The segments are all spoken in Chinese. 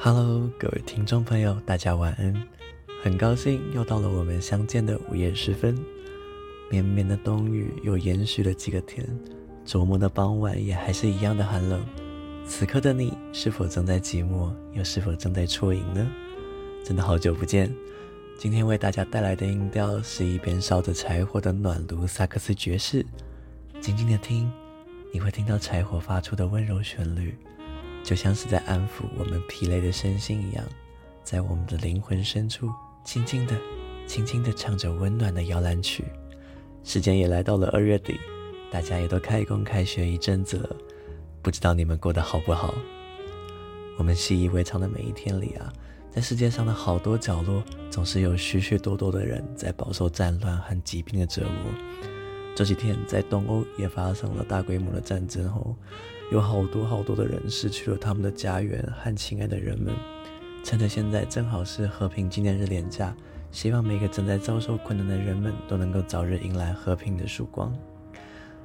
Hello，各位听众朋友，大家晚安。很高兴又到了我们相见的午夜时分。绵绵的冬雨又延续了几个天，周末的傍晚也还是一样的寒冷。此刻的你是否正在寂寞，又是否正在啜饮呢？真的好久不见。今天为大家带来的音调是一边烧着柴火的暖炉萨克斯爵士。静静的听，你会听到柴火发出的温柔旋律，就像是在安抚我们疲累的身心一样，在我们的灵魂深处，轻轻的、轻轻的唱着温暖的摇篮曲。时间也来到了二月底，大家也都开工开学一阵子了，不知道你们过得好不好？我们习以为常的每一天里啊，在世界上的好多角落，总是有许许多多的人在饱受战乱和疾病的折磨。这几天在东欧也发生了大规模的战争后，有好多好多的人失去了他们的家园和亲爱的人们。趁着现在正好是和平纪念日连假，希望每个正在遭受困难的人们都能够早日迎来和平的曙光。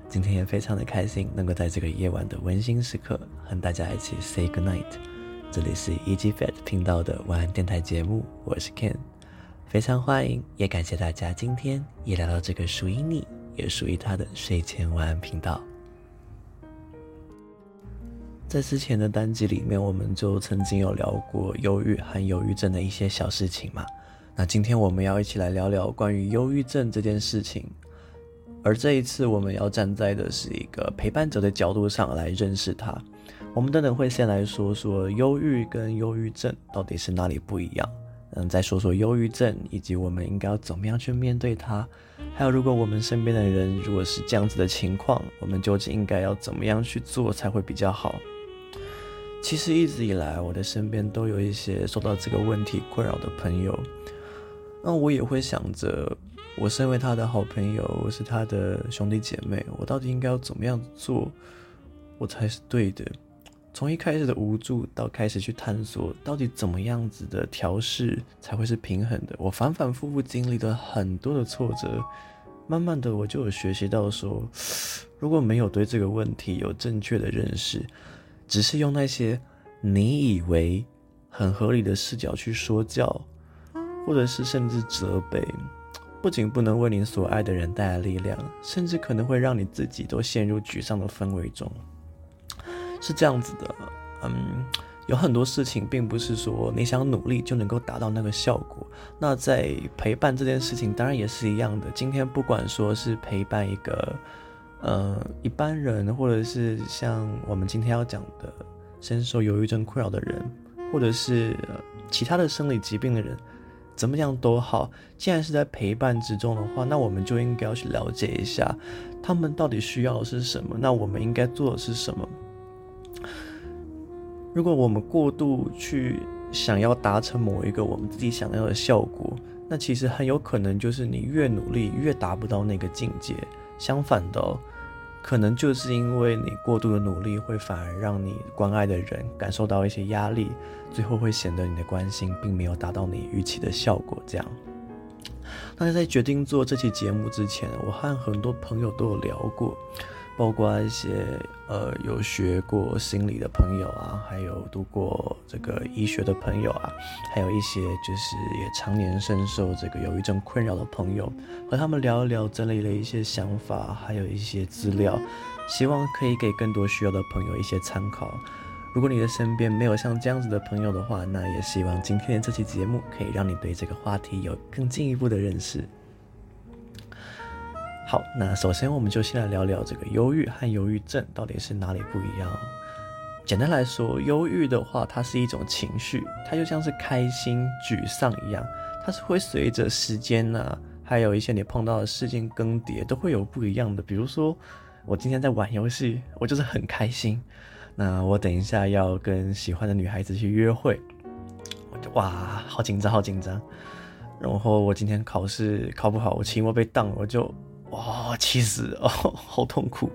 今天也非常的开心，能够在这个夜晚的温馨时刻和大家一起 say good night。这里是 EG Fat 频道的晚安电台节目，我是 Ken，非常欢迎，也感谢大家今天也来到这个属于你。也属于他的睡前晚安频道。在之前的单集里面，我们就曾经有聊过忧郁和忧郁症的一些小事情嘛。那今天我们要一起来聊聊关于忧郁症这件事情。而这一次，我们要站在的是一个陪伴者的角度上来认识它。我们等等会先来说说忧郁跟忧郁症到底是哪里不一样。嗯，再说说忧郁症以及我们应该要怎么样去面对它。还有，如果我们身边的人如果是这样子的情况，我们究竟应该要怎么样去做才会比较好？其实一直以来，我的身边都有一些受到这个问题困扰的朋友，那我也会想着，我身为他的好朋友，我是他的兄弟姐妹，我到底应该要怎么样做，我才是对的？从一开始的无助到开始去探索，到底怎么样子的调试才会是平衡的？我反反复复经历了很多的挫折，慢慢的我就有学习到说，如果没有对这个问题有正确的认识，只是用那些你以为很合理的视角去说教，或者是甚至责备，不仅不能为你所爱的人带来力量，甚至可能会让你自己都陷入沮丧的氛围中。是这样子的，嗯，有很多事情并不是说你想努力就能够达到那个效果。那在陪伴这件事情，当然也是一样的。今天不管说是陪伴一个，呃，一般人，或者是像我们今天要讲的深受忧郁症困扰的人，或者是其他的生理疾病的人，怎么样都好。既然是在陪伴之中的话，那我们就应该要去了解一下他们到底需要的是什么，那我们应该做的是什么。如果我们过度去想要达成某一个我们自己想要的效果，那其实很有可能就是你越努力越达不到那个境界。相反的，可能就是因为你过度的努力，会反而让你关爱的人感受到一些压力，最后会显得你的关心并没有达到你预期的效果。这样，那在决定做这期节目之前，我和很多朋友都有聊过。包括一些呃有学过心理的朋友啊，还有读过这个医学的朋友啊，还有一些就是也常年深受这个忧郁症困扰的朋友，和他们聊一聊，整理了一些想法，还有一些资料，希望可以给更多需要的朋友一些参考。如果你的身边没有像这样子的朋友的话，那也希望今天的这期节目可以让你对这个话题有更进一步的认识。好，那首先我们就先来聊聊这个忧郁和忧郁症到底是哪里不一样。简单来说，忧郁的话，它是一种情绪，它就像是开心、沮丧一样，它是会随着时间呢、还有一些你碰到的事件更迭，都会有不一样的。比如说，我今天在玩游戏，我就是很开心。那我等一下要跟喜欢的女孩子去约会，我就哇，好紧张，好紧张。然后我今天考试考不好，我期末被当，我就。哇，气死 哦，好痛苦。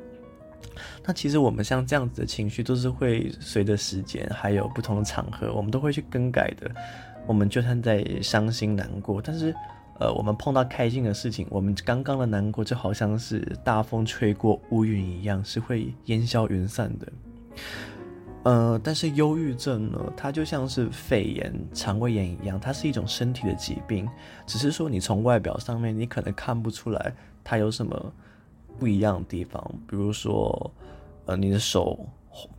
那其实我们像这样子的情绪，都是会随着时间还有不同的场合，我们都会去更改的。我们就算在伤心难过，但是呃，我们碰到开心的事情，我们刚刚的难过就好像是大风吹过乌云一样，是会烟消云散的。呃，但是忧郁症呢，它就像是肺炎、肠胃炎一样，它是一种身体的疾病，只是说你从外表上面你可能看不出来它有什么不一样的地方，比如说，呃，你的手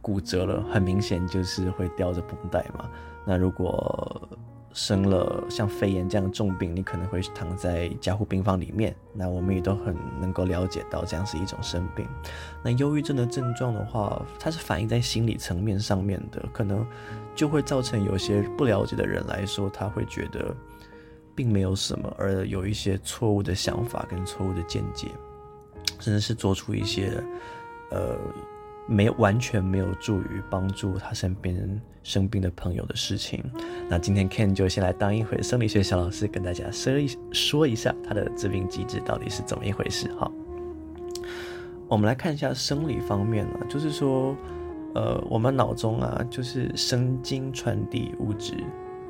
骨折了，很明显就是会吊着绷带嘛。那如果生了像肺炎这样重病，你可能会躺在加护病房里面。那我们也都很能够了解到，这样是一种生病。那忧郁症的症状的话，它是反映在心理层面上面的，可能就会造成有些不了解的人来说，他会觉得并没有什么，而有一些错误的想法跟错误的见解，甚至是做出一些呃。没完全没有助于帮助他身边生病的朋友的事情。那今天 Ken 就先来当一回生理学小老师，跟大家说一说一下他的致病机制到底是怎么一回事。哈，我们来看一下生理方面呢，就是说，呃，我们脑中啊，就是神经传递物质，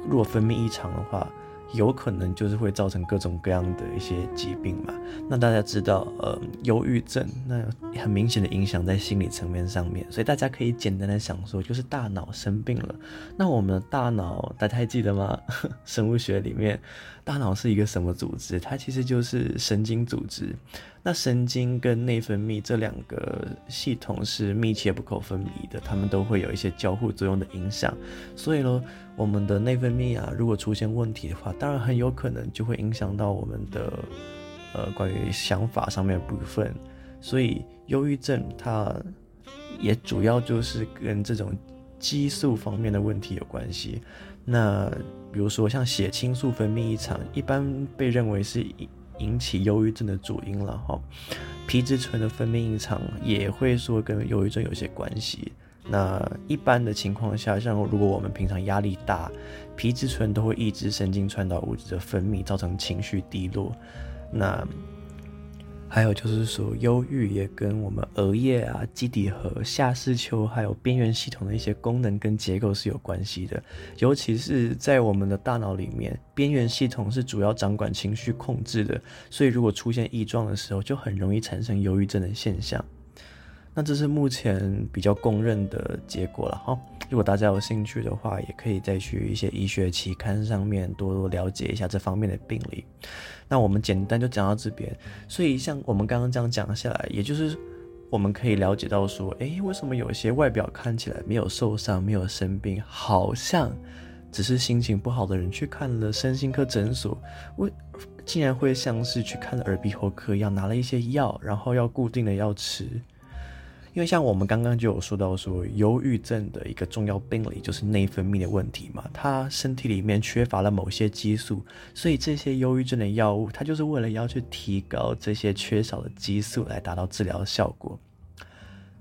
若分泌异常的话。有可能就是会造成各种各样的一些疾病嘛。那大家知道，呃，忧郁症那很明显的影响在心理层面上面，所以大家可以简单的想说，就是大脑生病了。那我们的大脑大家还记得吗？生物学里面，大脑是一个什么组织？它其实就是神经组织。那神经跟内分泌这两个系统是密切不可分离的，它们都会有一些交互作用的影响。所以呢，我们的内分泌啊，如果出现问题的话，当然很有可能就会影响到我们的呃关于想法上面的部分。所以忧郁症它也主要就是跟这种激素方面的问题有关系。那比如说像血清素分泌异常，一般被认为是引起忧郁症的主因了哈，皮质醇的分泌异常也会说跟忧郁症有些关系。那一般的情况下，像如果我们平常压力大，皮质醇都会抑制神经传导物质的分泌，造成情绪低落。那还有就是说，忧郁也跟我们额叶啊、基底核、下视丘还有边缘系统的一些功能跟结构是有关系的。尤其是在我们的大脑里面，边缘系统是主要掌管情绪控制的，所以如果出现异状的时候，就很容易产生忧郁症的现象。那这是目前比较公认的结果了哈。如果大家有兴趣的话，也可以再去一些医学期刊上面多多了解一下这方面的病理。那我们简单就讲到这边。所以像我们刚刚这样讲下来，也就是我们可以了解到说，诶，为什么有些外表看起来没有受伤、没有生病，好像只是心情不好的人去看了身心科诊所，为竟然会像是去看了耳鼻喉科一样，拿了一些药，然后要固定的要吃。因为像我们刚刚就有说到说，忧郁症的一个重要病理就是内分泌的问题嘛，他身体里面缺乏了某些激素，所以这些忧郁症的药物，它就是为了要去提高这些缺少的激素来达到治疗效果。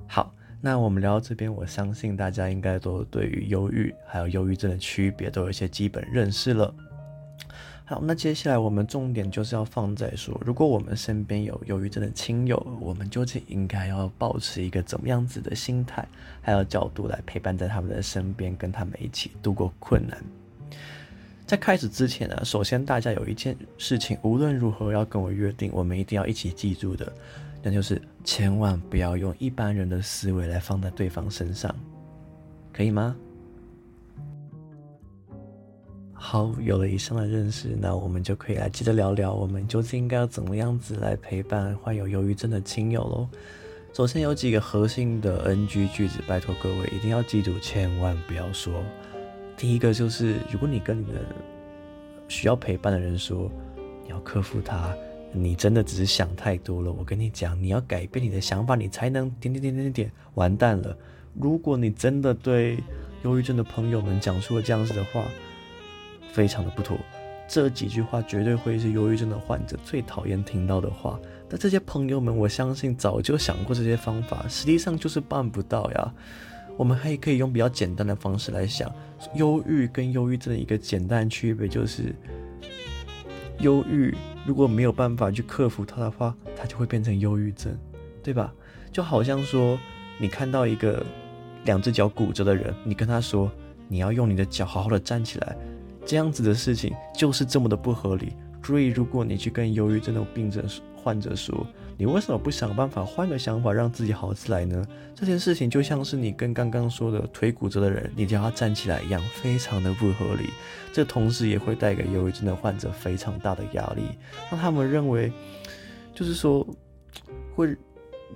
好，那我们聊到这边，我相信大家应该都对于忧郁还有忧郁症的区别都有一些基本认识了。好，那接下来我们重点就是要放在说，如果我们身边有忧郁症的亲友，我们究竟应该要保持一个怎么样子的心态，还有角度来陪伴在他们的身边，跟他们一起度过困难。在开始之前呢，首先大家有一件事情，无论如何要跟我约定，我们一定要一起记住的，那就是千万不要用一般人的思维来放在对方身上，可以吗？好，有了以上的认识，那我们就可以来接着聊聊，我们究竟应该要怎么样子来陪伴患有忧郁症的亲友喽。首先有几个核心的 NG 句子，拜托各位一定要记住，千万不要说。第一个就是，如果你跟你的需要陪伴的人说，你要克服他，你真的只是想太多了。我跟你讲，你要改变你的想法，你才能点点点点点。完蛋了！如果你真的对忧郁症的朋友们讲出了这样子的话，非常的不妥，这几句话绝对会是忧郁症的患者最讨厌听到的话。但这些朋友们，我相信早就想过这些方法，实际上就是办不到呀。我们还可以用比较简单的方式来想，忧郁跟忧郁症的一个简单区别就是，忧郁如果没有办法去克服它的话，它就会变成忧郁症，对吧？就好像说，你看到一个两只脚骨折的人，你跟他说，你要用你的脚好好的站起来。这样子的事情就是这么的不合理，所以如果你去跟忧郁症的病症患者说，你为什么不想办法换个想法，让自己好起来呢？这件事情就像是你跟刚刚说的腿骨折的人，你叫他站起来一样，非常的不合理。这同时也会带给忧郁症的患者非常大的压力，让他们认为，就是说，会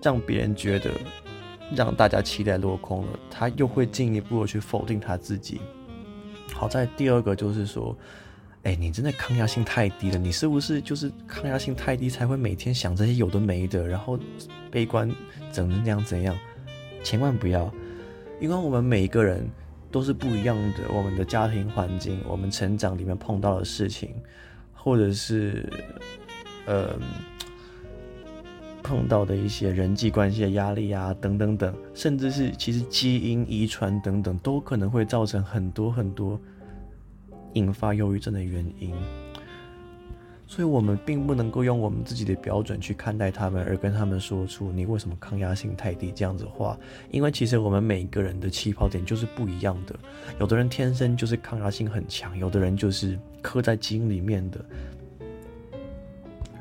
让别人觉得，让大家期待落空了，他又会进一步的去否定他自己。好在第二个就是说。哎，你真的抗压性太低了，你是不是就是抗压性太低才会每天想这些有的没的，然后悲观怎么样怎样？千万不要，因为我们每一个人都是不一样的，我们的家庭环境，我们成长里面碰到的事情，或者是呃碰到的一些人际关系的压力啊，等等等，甚至是其实基因遗传等等，都可能会造成很多很多。引发忧郁症的原因，所以我们并不能够用我们自己的标准去看待他们，而跟他们说出你为什么抗压性太低这样子话，因为其实我们每个人的起跑点就是不一样的，有的人天生就是抗压性很强，有的人就是刻在基因里面的。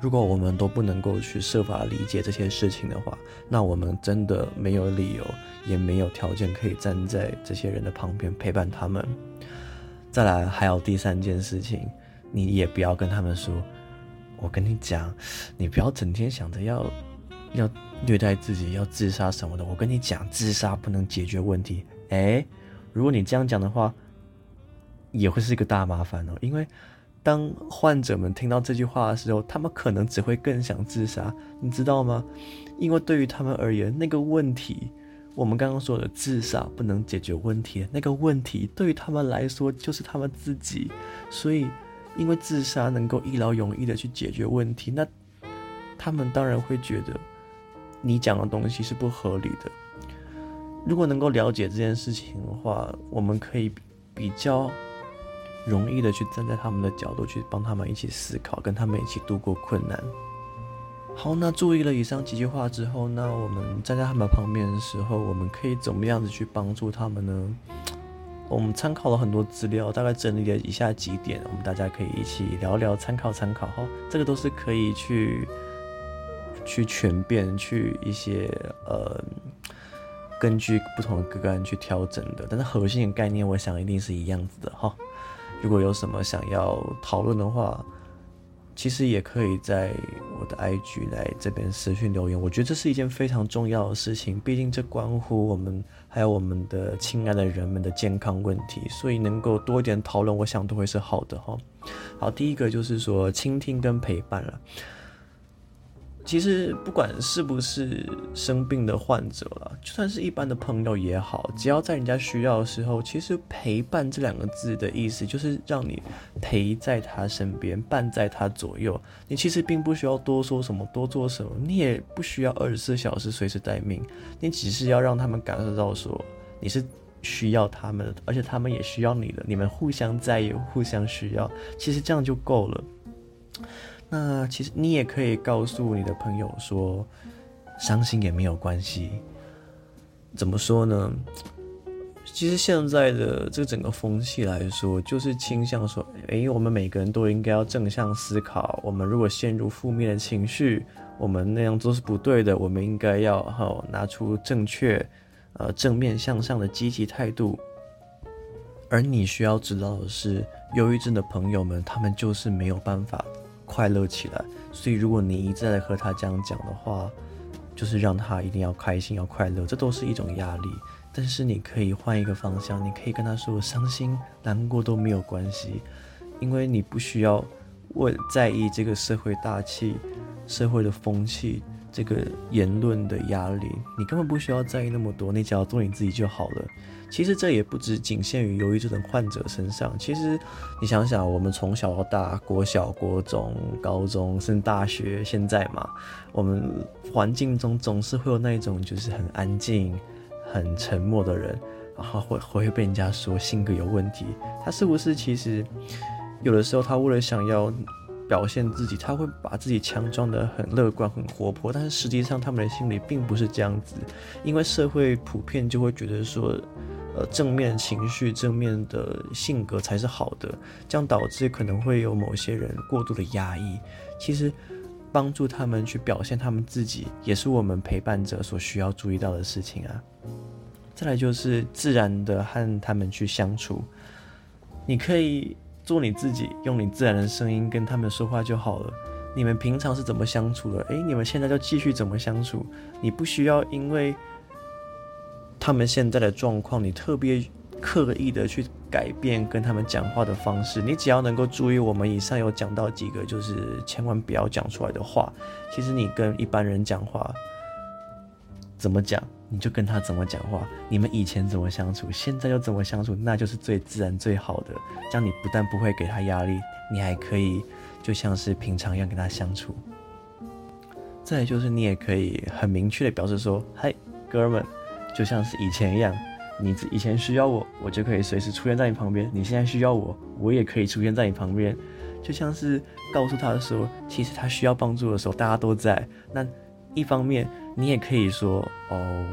如果我们都不能够去设法理解这些事情的话，那我们真的没有理由，也没有条件可以站在这些人的旁边陪伴他们。再来，还有第三件事情，你也不要跟他们说。我跟你讲，你不要整天想着要要虐待自己，要自杀什么的。我跟你讲，自杀不能解决问题。诶，如果你这样讲的话，也会是一个大麻烦哦。因为当患者们听到这句话的时候，他们可能只会更想自杀，你知道吗？因为对于他们而言，那个问题。我们刚刚说的自杀不能解决问题，那个问题对于他们来说就是他们自己，所以因为自杀能够一劳永逸的去解决问题，那他们当然会觉得你讲的东西是不合理的。如果能够了解这件事情的话，我们可以比较容易的去站在他们的角度去帮他们一起思考，跟他们一起度过困难。好，那注意了以上几句话之后，那我们站在他们旁边的时候，我们可以怎么样子去帮助他们呢？我们参考了很多资料，大概整理了以下几点，我们大家可以一起聊聊，参考参考哈。这个都是可以去去全变，去一些呃，根据不同的个案去调整的。但是核心概念，我想一定是一样子的哈。如果有什么想要讨论的话，其实也可以在我的 IG 来这边私讯留言，我觉得这是一件非常重要的事情，毕竟这关乎我们还有我们的亲爱的人们的健康问题，所以能够多一点讨论，我想都会是好的哈。好，第一个就是说倾听跟陪伴了。其实不管是不是生病的患者了，就算是一般的朋友也好，只要在人家需要的时候，其实陪伴这两个字的意思就是让你陪在他身边，伴在他左右。你其实并不需要多说什么，多做什么，你也不需要二十四小时随时待命，你只是要让他们感受到说你是需要他们的，而且他们也需要你的，你们互相在意，互相需要，其实这样就够了。那其实你也可以告诉你的朋友说，伤心也没有关系。怎么说呢？其实现在的这整个风气来说，就是倾向说，诶，我们每个人都应该要正向思考。我们如果陷入负面的情绪，我们那样做是不对的。我们应该要好拿出正确、呃正面向上的积极态度。而你需要知道的是，忧郁症的朋友们，他们就是没有办法。快乐起来，所以如果你一再的和他这样讲的话，就是让他一定要开心、要快乐，这都是一种压力。但是你可以换一个方向，你可以跟他说，伤心、难过都没有关系，因为你不需要问在意这个社会大气、社会的风气、这个言论的压力，你根本不需要在意那么多，你只要做你自己就好了。其实这也不只仅限于忧郁症的患者身上。其实你想想，我们从小到大，国小、国中、高中，甚至大学，现在嘛，我们环境中总是会有那种就是很安静、很沉默的人，然后会会被人家说性格有问题。他是不是其实有的时候他为了想要表现自己，他会把自己强装得很乐观、很活泼，但是实际上他们的心里并不是这样子，因为社会普遍就会觉得说。呃，正面情绪、正面的性格才是好的，这样导致可能会有某些人过度的压抑。其实，帮助他们去表现他们自己，也是我们陪伴者所需要注意到的事情啊。再来就是自然的和他们去相处，你可以做你自己，用你自然的声音跟他们说话就好了。你们平常是怎么相处的？诶，你们现在就继续怎么相处。你不需要因为他们现在的状况，你特别刻意的去改变跟他们讲话的方式。你只要能够注意我们以上有讲到几个，就是千万不要讲出来的话。其实你跟一般人讲话怎么讲？你就跟他怎么讲话，你们以前怎么相处，现在又怎么相处，那就是最自然最好的。这样你不但不会给他压力，你还可以就像是平常一样跟他相处。再就是你也可以很明确的表示说：“嗨，哥们，就像是以前一样，你以前需要我，我就可以随时出现在你旁边；你现在需要我，我也可以出现在你旁边。就像是告诉他说，其实他需要帮助的时候，大家都在。那一方面。”你也可以说哦，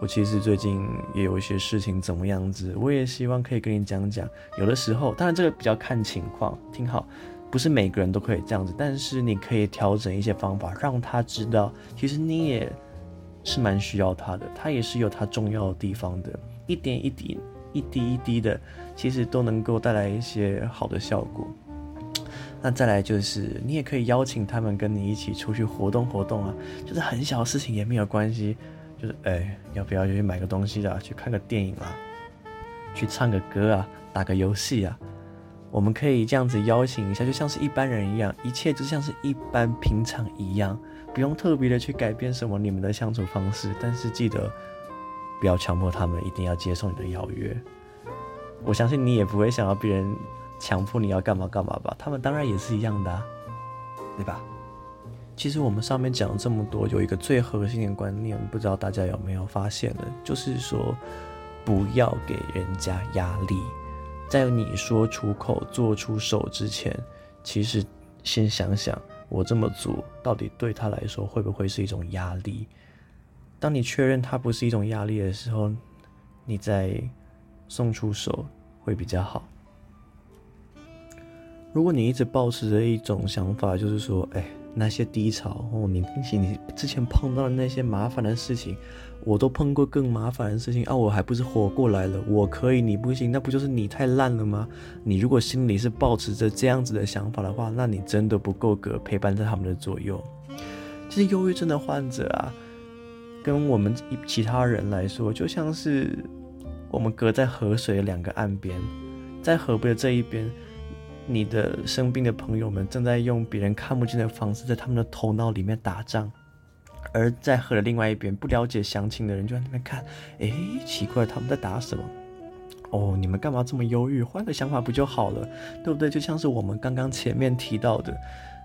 我其实最近也有一些事情怎么样子，我也希望可以跟你讲讲。有的时候，当然这个比较看情况，听好，不是每个人都可以这样子，但是你可以调整一些方法，让他知道，其实你也是蛮需要他的，他也是有他重要的地方的，一点一滴，一滴一滴的，其实都能够带来一些好的效果。那再来就是，你也可以邀请他们跟你一起出去活动活动啊，就是很小的事情也没有关系，就是哎、要不要去买个东西啊，去看个电影啊，去唱个歌啊，打个游戏啊，我们可以这样子邀请一下，就像是一般人一样，一切就像是一般平常一样，不用特别的去改变什么你们的相处方式，但是记得不要强迫他们一定要接受你的邀约，我相信你也不会想要别人。强迫你要干嘛干嘛吧，他们当然也是一样的啊，对吧？其实我们上面讲了这么多，有一个最核心的观念，不知道大家有没有发现呢？就是说，不要给人家压力，在你说出口、做出手之前，其实先想想，我这么做到底对他来说会不会是一种压力？当你确认它不是一种压力的时候，你再送出手会比较好。如果你一直抱持着一种想法，就是说，哎，那些低潮哦，你你之前碰到的那些麻烦的事情，我都碰过更麻烦的事情啊，我还不是活过来了？我可以，你不行，那不就是你太烂了吗？你如果心里是抱持着这样子的想法的话，那你真的不够格陪伴在他们的左右。其实，忧郁症的患者啊，跟我们其他人来说，就像是我们隔在河水的两个岸边，在河边的这一边。你的生病的朋友们正在用别人看不见的方式，在他们的头脑里面打仗，而在河的另外一边，不了解详情的人就在那边看，哎，奇怪，他们在打什么？哦，你们干嘛这么忧郁？换个想法不就好了，对不对？就像是我们刚刚前面提到的，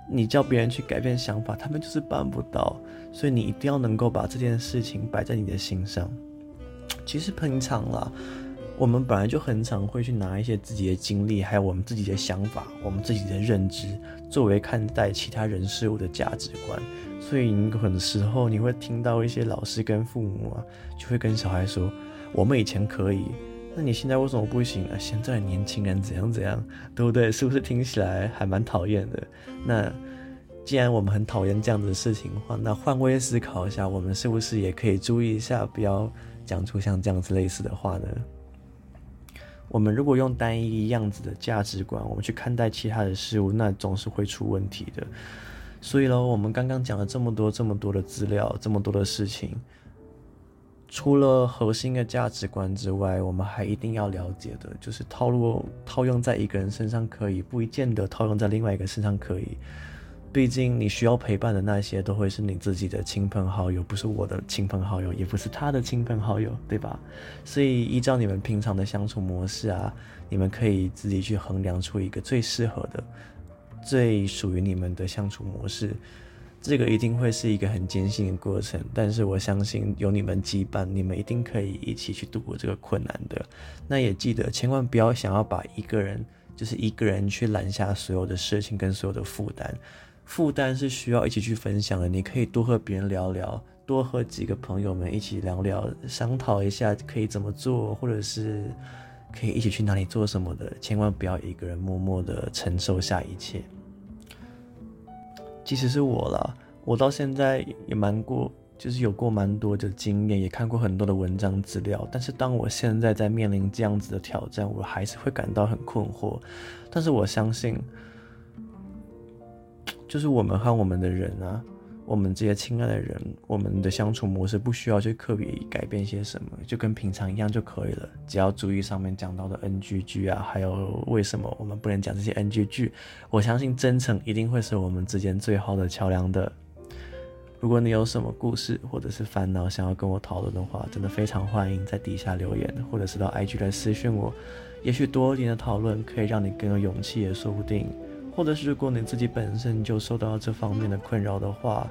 你叫别人去改变想法，他们就是办不到，所以你一定要能够把这件事情摆在你的心上。其实平常啦。我们本来就很常会去拿一些自己的经历，还有我们自己的想法、我们自己的认知，作为看待其他人事物的价值观。所以，你很多时候你会听到一些老师跟父母啊，就会跟小孩说：“我们以前可以，那你现在为什么不行啊？现在年轻人怎样怎样，对不对？是不是听起来还蛮讨厌的？那既然我们很讨厌这样子的事情的话，那换位思考一下，我们是不是也可以注意一下，不要讲出像这样子类似的话呢？”我们如果用单一样子的价值观，我们去看待其他的事物，那总是会出问题的。所以呢，我们刚刚讲了这么多、这么多的资料，这么多的事情，除了核心的价值观之外，我们还一定要了解的，就是套路套用在一个人身上可以，不一见得套用在另外一个身上可以。毕竟你需要陪伴的那些都会是你自己的亲朋好友，不是我的亲朋好友，也不是他的亲朋好友，对吧？所以依照你们平常的相处模式啊，你们可以自己去衡量出一个最适合的、最属于你们的相处模式。这个一定会是一个很艰辛的过程，但是我相信有你们羁绊，你们一定可以一起去度过这个困难的。那也记得千万不要想要把一个人，就是一个人去揽下所有的事情跟所有的负担。负担是需要一起去分享的，你可以多和别人聊聊，多和几个朋友们一起聊聊，商讨一下可以怎么做，或者是可以一起去哪里做什么的，千万不要一个人默默的承受下一切。即使是我啦，我到现在也蛮过，就是有过蛮多的经验，也看过很多的文章资料。但是当我现在在面临这样子的挑战，我还是会感到很困惑。但是我相信，就是我们和我们的人啊。我们这些亲爱的人，我们的相处模式不需要去刻意改变些什么，就跟平常一样就可以了。只要注意上面讲到的 NG 句啊，还有为什么我们不能讲这些 NG 句，我相信真诚一定会是我们之间最好的桥梁的。如果你有什么故事或者是烦恼想要跟我讨论的话，真的非常欢迎在底下留言，或者是到 IG 来私讯我。也许多一点的讨论可以让你更有勇气，也说不定。或者是如果你自己本身就受到这方面的困扰的话，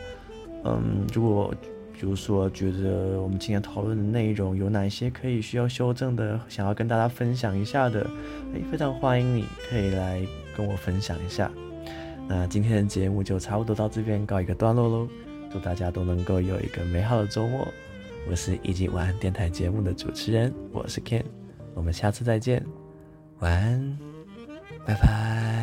嗯，如果比如说觉得我们今天讨论的内容有哪些可以需要修正的，想要跟大家分享一下的，诶，非常欢迎你可以来跟我分享一下。那今天的节目就差不多到这边告一个段落喽，祝大家都能够有一个美好的周末。我是一级晚安电台节目的主持人，我是 Ken，我们下次再见，晚安，拜拜。